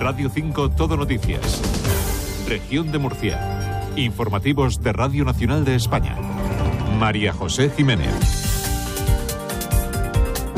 Radio 5 Todo Noticias. Región de Murcia. Informativos de Radio Nacional de España. María José Jiménez.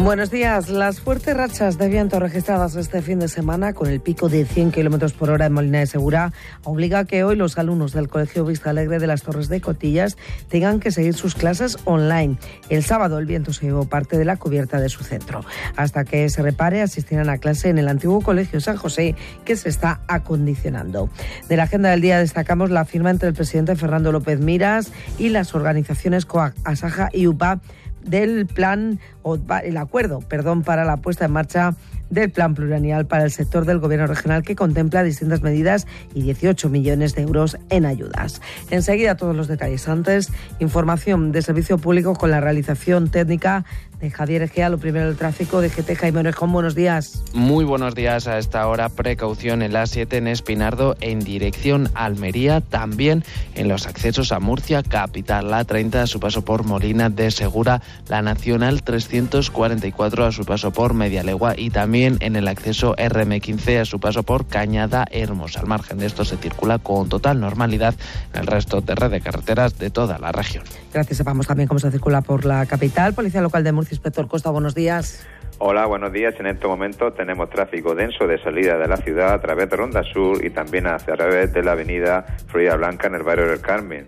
Buenos días. Las fuertes rachas de viento registradas este fin de semana, con el pico de 100 kilómetros por hora en Molina de Segura, obliga a que hoy los alumnos del Colegio Vista Alegre de las Torres de Cotillas tengan que seguir sus clases online. El sábado el viento se llevó parte de la cubierta de su centro. Hasta que se repare, asistirán a clase en el antiguo Colegio San José, que se está acondicionando. De la agenda del día destacamos la firma entre el presidente Fernando López Miras y las organizaciones COAC, ASAJA y UPA del plan o el acuerdo, perdón, para la puesta en marcha del Plan Plurianual para el sector del Gobierno regional que contempla distintas medidas y 18 millones de euros en ayudas. Enseguida todos los detalles. Antes, información de servicio público con la realización técnica de Javier Egea. Lo primero, el tráfico de GT Jaime Orejón. Buenos días. Muy buenos días a esta hora. Precaución en la 7 en Espinardo en dirección Almería. También en los accesos a Murcia, capital. La 30 a su paso por Molina de Segura. La Nacional 344 a su paso por Medialegua. Y también en el acceso RM15 a su paso por Cañada Hermosa. Al margen de esto se circula con total normalidad en el resto de red de carreteras de toda la región. Gracias. Sepamos también cómo se circula por la capital. Policía Local de Murcia Inspector Costa, buenos días. Hola, buenos días. En este momento tenemos tráfico denso de salida de la ciudad a través de Ronda Sur y también hacia través de la avenida Florida Blanca en el barrio del Carmen.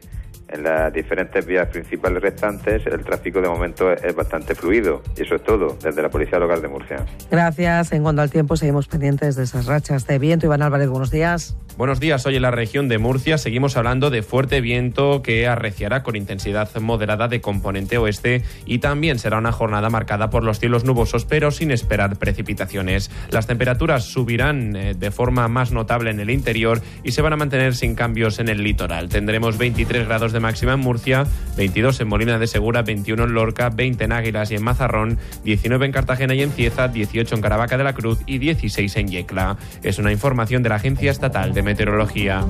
En las diferentes vías principales restantes el tráfico de momento es bastante fluido. Y eso es todo desde la Policía Local de Murcia. Gracias. En cuanto al tiempo, seguimos pendientes de esas rachas de viento. Iván Álvarez, buenos días. Buenos días. Hoy en la región de Murcia seguimos hablando de fuerte viento que arreciará con intensidad moderada de componente oeste y también será una jornada marcada por los cielos nubosos pero sin esperar precipitaciones. Las temperaturas subirán eh, de forma más notable en el interior y se van a mantener sin cambios en el litoral. Tendremos 23 grados de máxima en Murcia, 22 en Molina de Segura, 21 en Lorca, 20 en Águilas y en Mazarrón, 19 en Cartagena y en Cieza, 18 en Caravaca de la Cruz y 16 en Yecla. Es una información de la Agencia Estatal de Meteorología.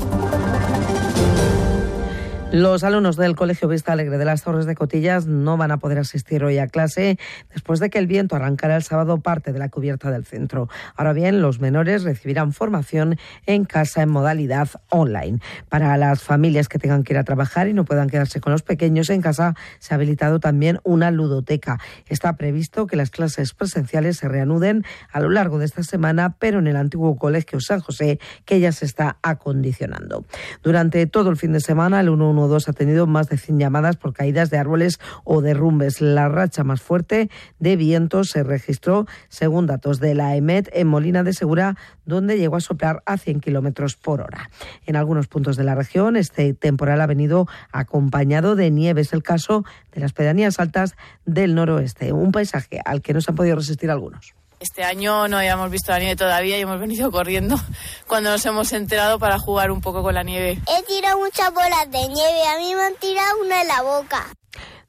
Los alumnos del Colegio Vista Alegre de las Torres de Cotillas no van a poder asistir hoy a clase después de que el viento arrancara el sábado parte de la cubierta del centro. Ahora bien, los menores recibirán formación en casa en modalidad online. Para las familias que tengan que ir a trabajar y no puedan quedarse con los pequeños en casa, se ha habilitado también una ludoteca. Está previsto que las clases presenciales se reanuden a lo largo de esta semana, pero en el antiguo Colegio San José, que ya se está acondicionando. Durante todo el fin de semana, el 1 2 ha tenido más de 100 llamadas por caídas de árboles o derrumbes. La racha más fuerte de viento se registró, según datos de la EMET, en Molina de Segura, donde llegó a soplar a 100 kilómetros por hora. En algunos puntos de la región, este temporal ha venido acompañado de nieve. Es el caso de las pedanías altas del noroeste, un paisaje al que no se han podido resistir algunos. Este año no habíamos visto la nieve todavía y hemos venido corriendo cuando nos hemos enterado para jugar un poco con la nieve. He tirado muchas bolas de nieve, a mí me han tirado una en la boca.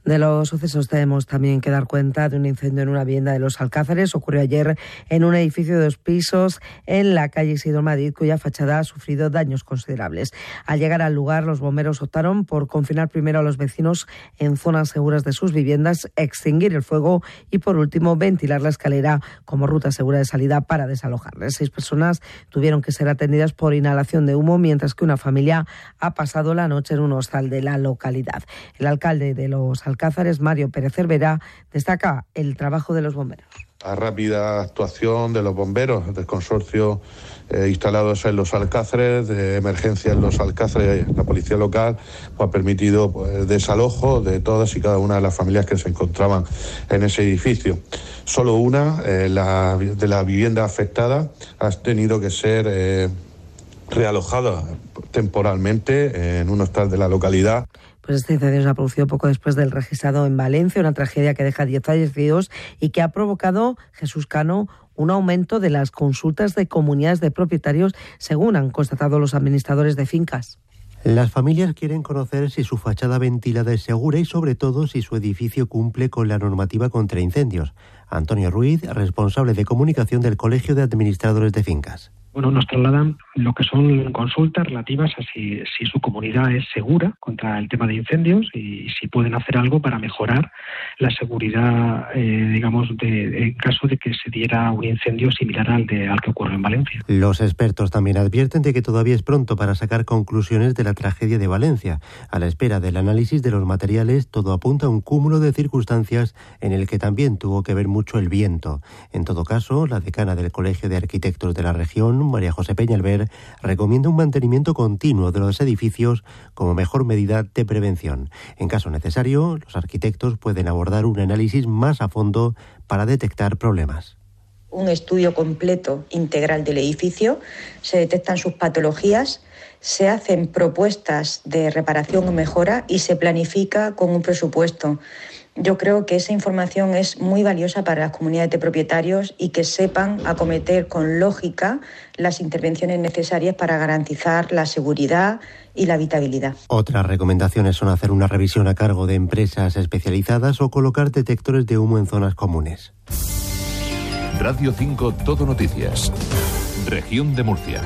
De los sucesos tenemos también que dar cuenta de un incendio en una vivienda de los Alcázares. Ocurrió ayer en un edificio de dos pisos en la calle Isidro Madrid, cuya fachada ha sufrido daños considerables. Al llegar al lugar, los bomberos optaron por confinar primero a los vecinos en zonas seguras de sus viviendas, extinguir el fuego y, por último, ventilar la escalera como ruta segura de salida para desalojarles. Seis personas tuvieron que ser atendidas por inhalación de humo, mientras que una familia ha pasado la noche en un hostal de la localidad. El alcalde de los Mario Pérez Cervera, destaca el trabajo de los bomberos. La rápida actuación de los bomberos del consorcio eh, instalados en los Alcázares, de emergencia en los Alcázares, la policía local, pues, ha permitido pues, desalojo de todas y cada una de las familias que se encontraban en ese edificio. Solo una eh, la, de la vivienda afectada ha tenido que ser eh, realojada temporalmente en un hostal de la localidad. Pues este incendio se ha producido poco después del registrado en Valencia, una tragedia que deja 10 fallecidos y que ha provocado, Jesús Cano, un aumento de las consultas de comunidades de propietarios, según han constatado los administradores de fincas. Las familias quieren conocer si su fachada ventilada es segura y sobre todo si su edificio cumple con la normativa contra incendios. Antonio Ruiz, responsable de comunicación del Colegio de Administradores de Fincas. Bueno, nos trasladan lo que son consultas relativas a si, su comunidad es segura contra el tema de incendios y si pueden hacer algo para mejorar la seguridad, eh, digamos, de, en caso de que se diera un incendio similar al, de, al que ocurrió en Valencia. Los expertos también advierten de que todavía es pronto para sacar conclusiones de la tragedia de Valencia. A la espera del análisis de los materiales, todo apunta a un cúmulo de circunstancias en el que también tuvo que ver mucho el viento. En todo caso, la decana del Colegio de Arquitectos de la región, María José Peñalver, recomienda un mantenimiento continuo de los edificios como mejor medida de prevención. En caso necesario, los arquitectos pueden abordar un análisis más a fondo para detectar problemas un estudio completo, integral del edificio, se detectan sus patologías, se hacen propuestas de reparación o mejora y se planifica con un presupuesto. Yo creo que esa información es muy valiosa para las comunidades de propietarios y que sepan acometer con lógica las intervenciones necesarias para garantizar la seguridad y la habitabilidad. Otras recomendaciones son hacer una revisión a cargo de empresas especializadas o colocar detectores de humo en zonas comunes. Radio 5 Todo Noticias. Región de Murcia.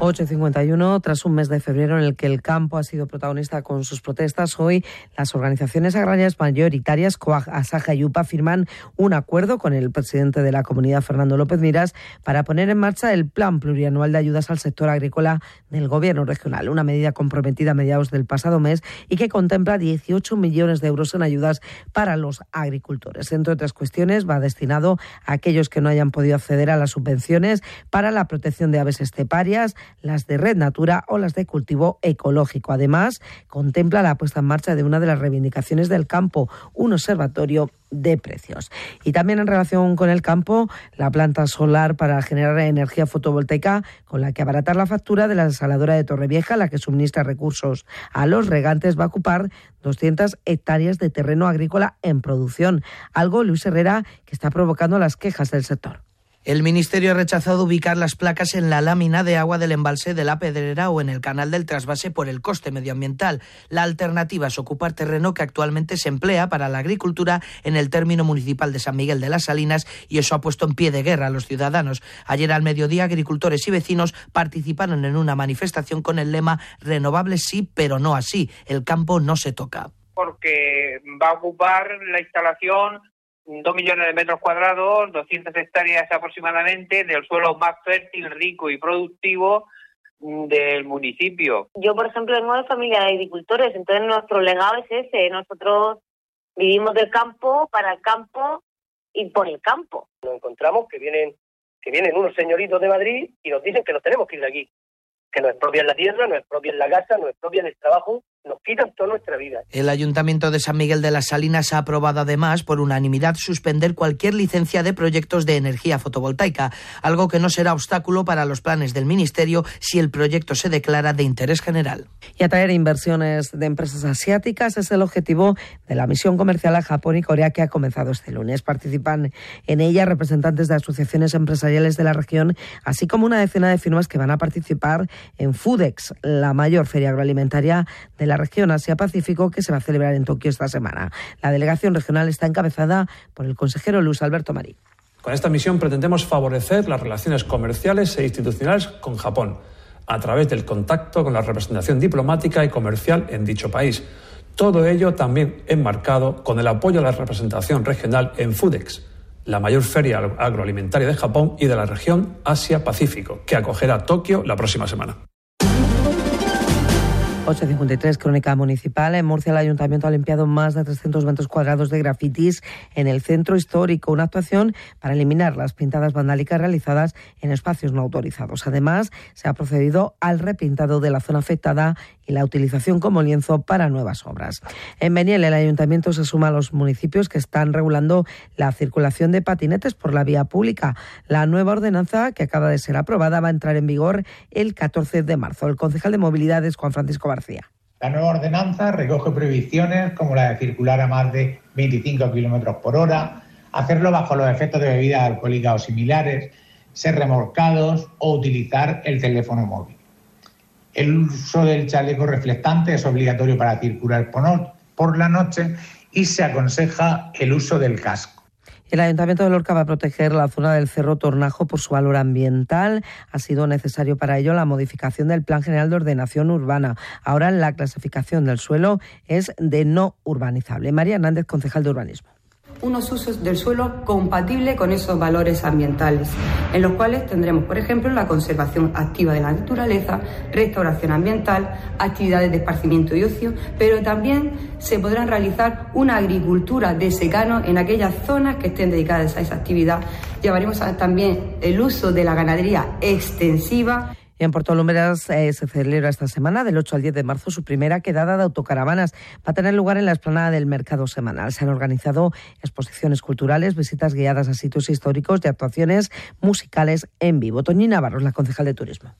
8.51, tras un mes de febrero en el que el campo ha sido protagonista con sus protestas, hoy las organizaciones agrarias mayoritarias, COAG, Asaja y UPA, firman un acuerdo con el presidente de la comunidad, Fernando López Miras, para poner en marcha el plan plurianual de ayudas al sector agrícola del Gobierno regional, una medida comprometida a mediados del pasado mes y que contempla 18 millones de euros en ayudas para los agricultores. Entre otras cuestiones, va destinado a aquellos que no hayan podido acceder a las subvenciones para la protección de aves esteparias, las de red natura o las de cultivo ecológico. Además, contempla la puesta en marcha de una de las reivindicaciones del campo, un observatorio de precios. Y también en relación con el campo, la planta solar para generar energía fotovoltaica con la que abaratar la factura de la desaladora de Torrevieja, la que suministra recursos a los regantes, va a ocupar 200 hectáreas de terreno agrícola en producción, algo, Luis Herrera, que está provocando las quejas del sector. El Ministerio ha rechazado ubicar las placas en la lámina de agua del embalse de la Pedrera o en el canal del trasvase por el coste medioambiental. La alternativa es ocupar terreno que actualmente se emplea para la agricultura en el término municipal de San Miguel de las Salinas y eso ha puesto en pie de guerra a los ciudadanos. Ayer al mediodía, agricultores y vecinos participaron en una manifestación con el lema Renovables sí, pero no así. El campo no se toca. Porque va a ocupar la instalación dos millones de metros cuadrados, 200 hectáreas aproximadamente, del suelo más fértil, rico y productivo del municipio. Yo, por ejemplo, vengo de familia de agricultores, entonces nuestro legado es ese. Nosotros vivimos del campo, para el campo y por el campo. Nos encontramos que vienen, que vienen unos señoritos de Madrid y nos dicen que nos tenemos que ir de aquí, que no es propia la tierra, no es propia la casa, no es propia el trabajo nos quitan toda nuestra vida. El Ayuntamiento de San Miguel de las Salinas ha aprobado además por unanimidad suspender cualquier licencia de proyectos de energía fotovoltaica, algo que no será obstáculo para los planes del Ministerio si el proyecto se declara de interés general. Y atraer inversiones de empresas asiáticas es el objetivo de la misión comercial a Japón y Corea que ha comenzado este lunes. Participan en ella representantes de asociaciones empresariales de la región, así como una decena de firmas que van a participar en FUDEX, la mayor feria agroalimentaria de la región Asia-Pacífico que se va a celebrar en Tokio esta semana. La delegación regional está encabezada por el consejero Luis Alberto Marí. Con esta misión pretendemos favorecer las relaciones comerciales e institucionales con Japón a través del contacto con la representación diplomática y comercial en dicho país. Todo ello también enmarcado con el apoyo a la representación regional en FUDEX, la mayor feria agroalimentaria de Japón y de la región Asia-Pacífico, que acogerá Tokio la próxima semana. 853, Crónica Municipal. En Murcia, el Ayuntamiento ha limpiado más de 300 metros cuadrados de grafitis en el centro histórico, una actuación para eliminar las pintadas vandálicas realizadas en espacios no autorizados. Además, se ha procedido al repintado de la zona afectada y la utilización como lienzo para nuevas obras. En Beniel, el Ayuntamiento se suma a los municipios que están regulando la circulación de patinetes por la vía pública. La nueva ordenanza, que acaba de ser aprobada, va a entrar en vigor el 14 de marzo. El concejal de Movilidad es Juan Francisco la nueva ordenanza recoge prohibiciones como la de circular a más de 25 kilómetros por hora, hacerlo bajo los efectos de bebidas alcohólicas o similares, ser remolcados o utilizar el teléfono móvil. El uso del chaleco reflectante es obligatorio para circular por la noche y se aconseja el uso del casco. El Ayuntamiento de Lorca va a proteger la zona del Cerro Tornajo por su valor ambiental. Ha sido necesario para ello la modificación del Plan General de Ordenación Urbana. Ahora la clasificación del suelo es de no urbanizable. María Hernández, concejal de urbanismo unos usos del suelo compatibles con esos valores ambientales, en los cuales tendremos, por ejemplo, la conservación activa de la naturaleza, restauración ambiental, actividades de esparcimiento y ocio, pero también se podrán realizar una agricultura de secano en aquellas zonas que estén dedicadas a esa actividad. Llevaremos también el uso de la ganadería extensiva en Puerto Lumbreras eh, se celebra esta semana, del 8 al 10 de marzo, su primera quedada de autocaravanas. Va a tener lugar en la explanada del Mercado Semanal. Se han organizado exposiciones culturales, visitas guiadas a sitios históricos y actuaciones musicales en vivo. Toñi Navarro, la concejal de Turismo.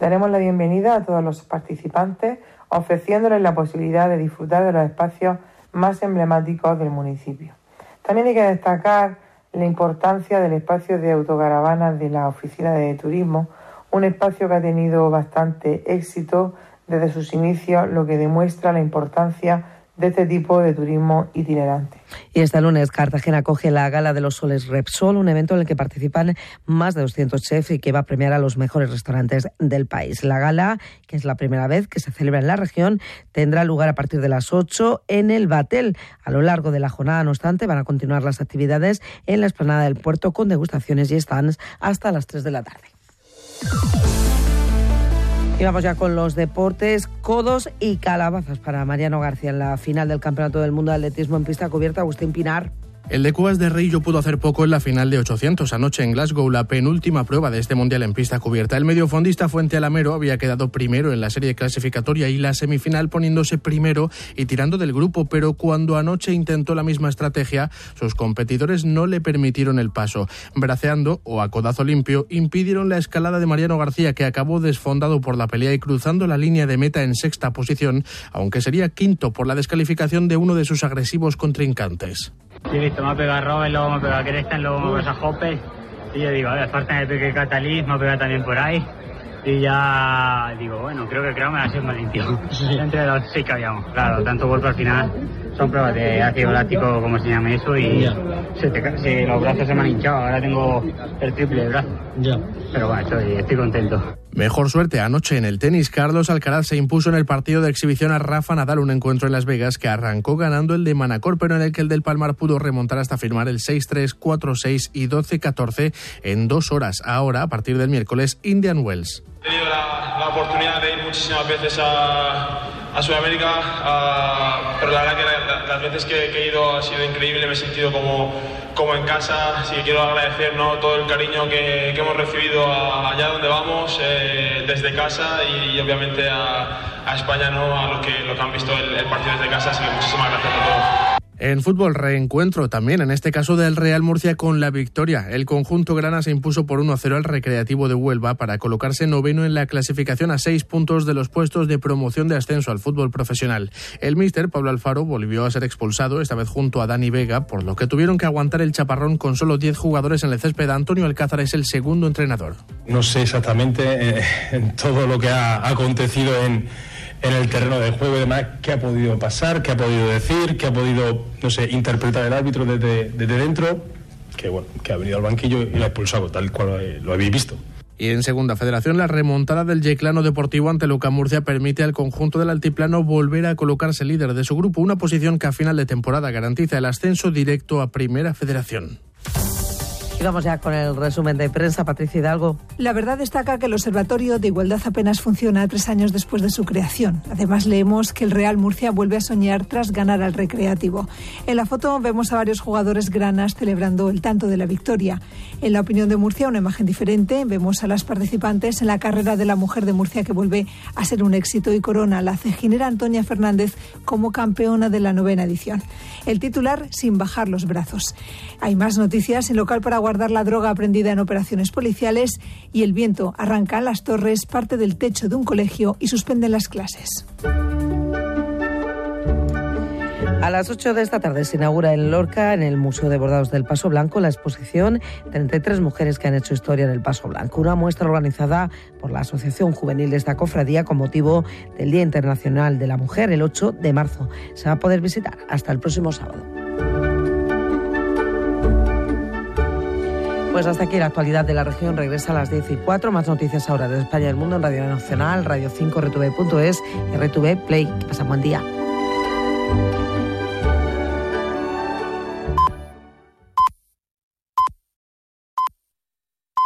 Daremos la bienvenida a todos los participantes, ofreciéndoles la posibilidad de disfrutar de los espacios más emblemáticos del municipio. También hay que destacar la importancia del espacio de autocaravanas de la Oficina de Turismo, un espacio que ha tenido bastante éxito desde sus inicios, lo que demuestra la importancia de este tipo de turismo itinerante. Y este lunes Cartagena acoge la Gala de los Soles Repsol, un evento en el que participan más de 200 chefs y que va a premiar a los mejores restaurantes del país. La gala, que es la primera vez que se celebra en la región, tendrá lugar a partir de las 8 en el Batel. A lo largo de la jornada, no obstante, van a continuar las actividades en la explanada del puerto con degustaciones y stands hasta las 3 de la tarde. Y vamos ya con los deportes, codos y calabazas para Mariano García en la final del Campeonato del Mundo de Atletismo en pista cubierta. Agustín Pinar. El de Cubas de Rey pudo hacer poco en la final de 800 anoche en Glasgow, la penúltima prueba de este mundial en pista cubierta. El mediofondista Fuente Alamero había quedado primero en la serie clasificatoria y la semifinal poniéndose primero y tirando del grupo, pero cuando anoche intentó la misma estrategia, sus competidores no le permitieron el paso. Braceando o a codazo limpio, impidieron la escalada de Mariano García, que acabó desfondado por la pelea y cruzando la línea de meta en sexta posición, aunque sería quinto por la descalificación de uno de sus agresivos contrincantes. Sí, visto, me ha pegado Robert, luego me ha pegado Crestan, luego me ha pegado Hoppe. Y yo digo, a ver, falta de peque Catalí, me ha pegado también por ahí. Y ya digo, bueno, creo que el creo me va a ser más limpio. Entre los seis que habíamos. Claro, tanto golpe al final son pruebas de ácido láctico, como se llame eso, y se te, los brazos se me han hinchado. Ahora tengo el triple de brazo. Ya. Pero bueno, estoy, estoy contento. Mejor suerte anoche en el tenis. Carlos Alcaraz se impuso en el partido de exhibición a Rafa Nadal, un encuentro en Las Vegas que arrancó ganando el de Manacor, pero en el que el del Palmar pudo remontar hasta firmar el 6-3, 4-6 y 12-14 en dos horas. Ahora, a partir del miércoles, Indian Wells. He tenido la, oportunidad de ir muchísimas veces a, Sudamérica, pero la verdad que las veces que, he ido ha sido increíble, me he sentido como, como en casa, así que quiero agradecer ¿no? todo el cariño que, hemos recibido allá donde vamos, eh, desde casa y, obviamente a, a, España, ¿no? a los que, lo que han visto el, el partido desde casa, así que muchísimas gracias a todos. En fútbol, reencuentro también, en este caso del Real Murcia con la victoria. El conjunto grana se impuso por 1-0 al Recreativo de Huelva para colocarse noveno en la clasificación a seis puntos de los puestos de promoción de ascenso al fútbol profesional. El míster Pablo Alfaro volvió a ser expulsado, esta vez junto a Dani Vega, por lo que tuvieron que aguantar el chaparrón con solo 10 jugadores en el césped. Antonio Alcázar es el segundo entrenador. No sé exactamente eh, todo lo que ha acontecido en en el terreno del juego y demás, qué ha podido pasar, qué ha podido decir, qué ha podido, no sé, interpretar el árbitro desde, dentro, que bueno, que ha venido al banquillo y lo ha expulsado, tal cual lo habéis visto. Y en segunda federación, la remontada del Yeclano Deportivo ante Luca Murcia permite al conjunto del Altiplano volver a colocarse líder de su grupo, una posición que a final de temporada garantiza el ascenso directo a Primera Federación. Y vamos ya con el resumen de prensa, Patricia Hidalgo. La verdad destaca que el Observatorio de Igualdad apenas funciona tres años después de su creación. Además, leemos que el Real Murcia vuelve a soñar tras ganar al Recreativo. En la foto vemos a varios jugadores granas celebrando el tanto de la victoria. En la opinión de Murcia, una imagen diferente. Vemos a las participantes en la carrera de la mujer de Murcia que vuelve a ser un éxito y corona la cejinera Antonia Fernández como campeona de la novena edición. El titular sin bajar los brazos. Hay más noticias en local para la droga aprendida en operaciones policiales y el viento arranca en las torres parte del techo de un colegio y suspende las clases. A las 8 de esta tarde se inaugura en Lorca, en el Museo de Bordados del Paso Blanco, la exposición 33 mujeres que han hecho historia en el Paso Blanco. Una muestra organizada por la Asociación Juvenil de esta cofradía con motivo del Día Internacional de la Mujer, el 8 de marzo. Se va a poder visitar hasta el próximo sábado. Pues hasta aquí la actualidad de la región regresa a las 10 y 4. Más noticias ahora de España y del mundo en Radio Nacional, Radio 5, RTV.es y RTV Play. Que pasen buen día.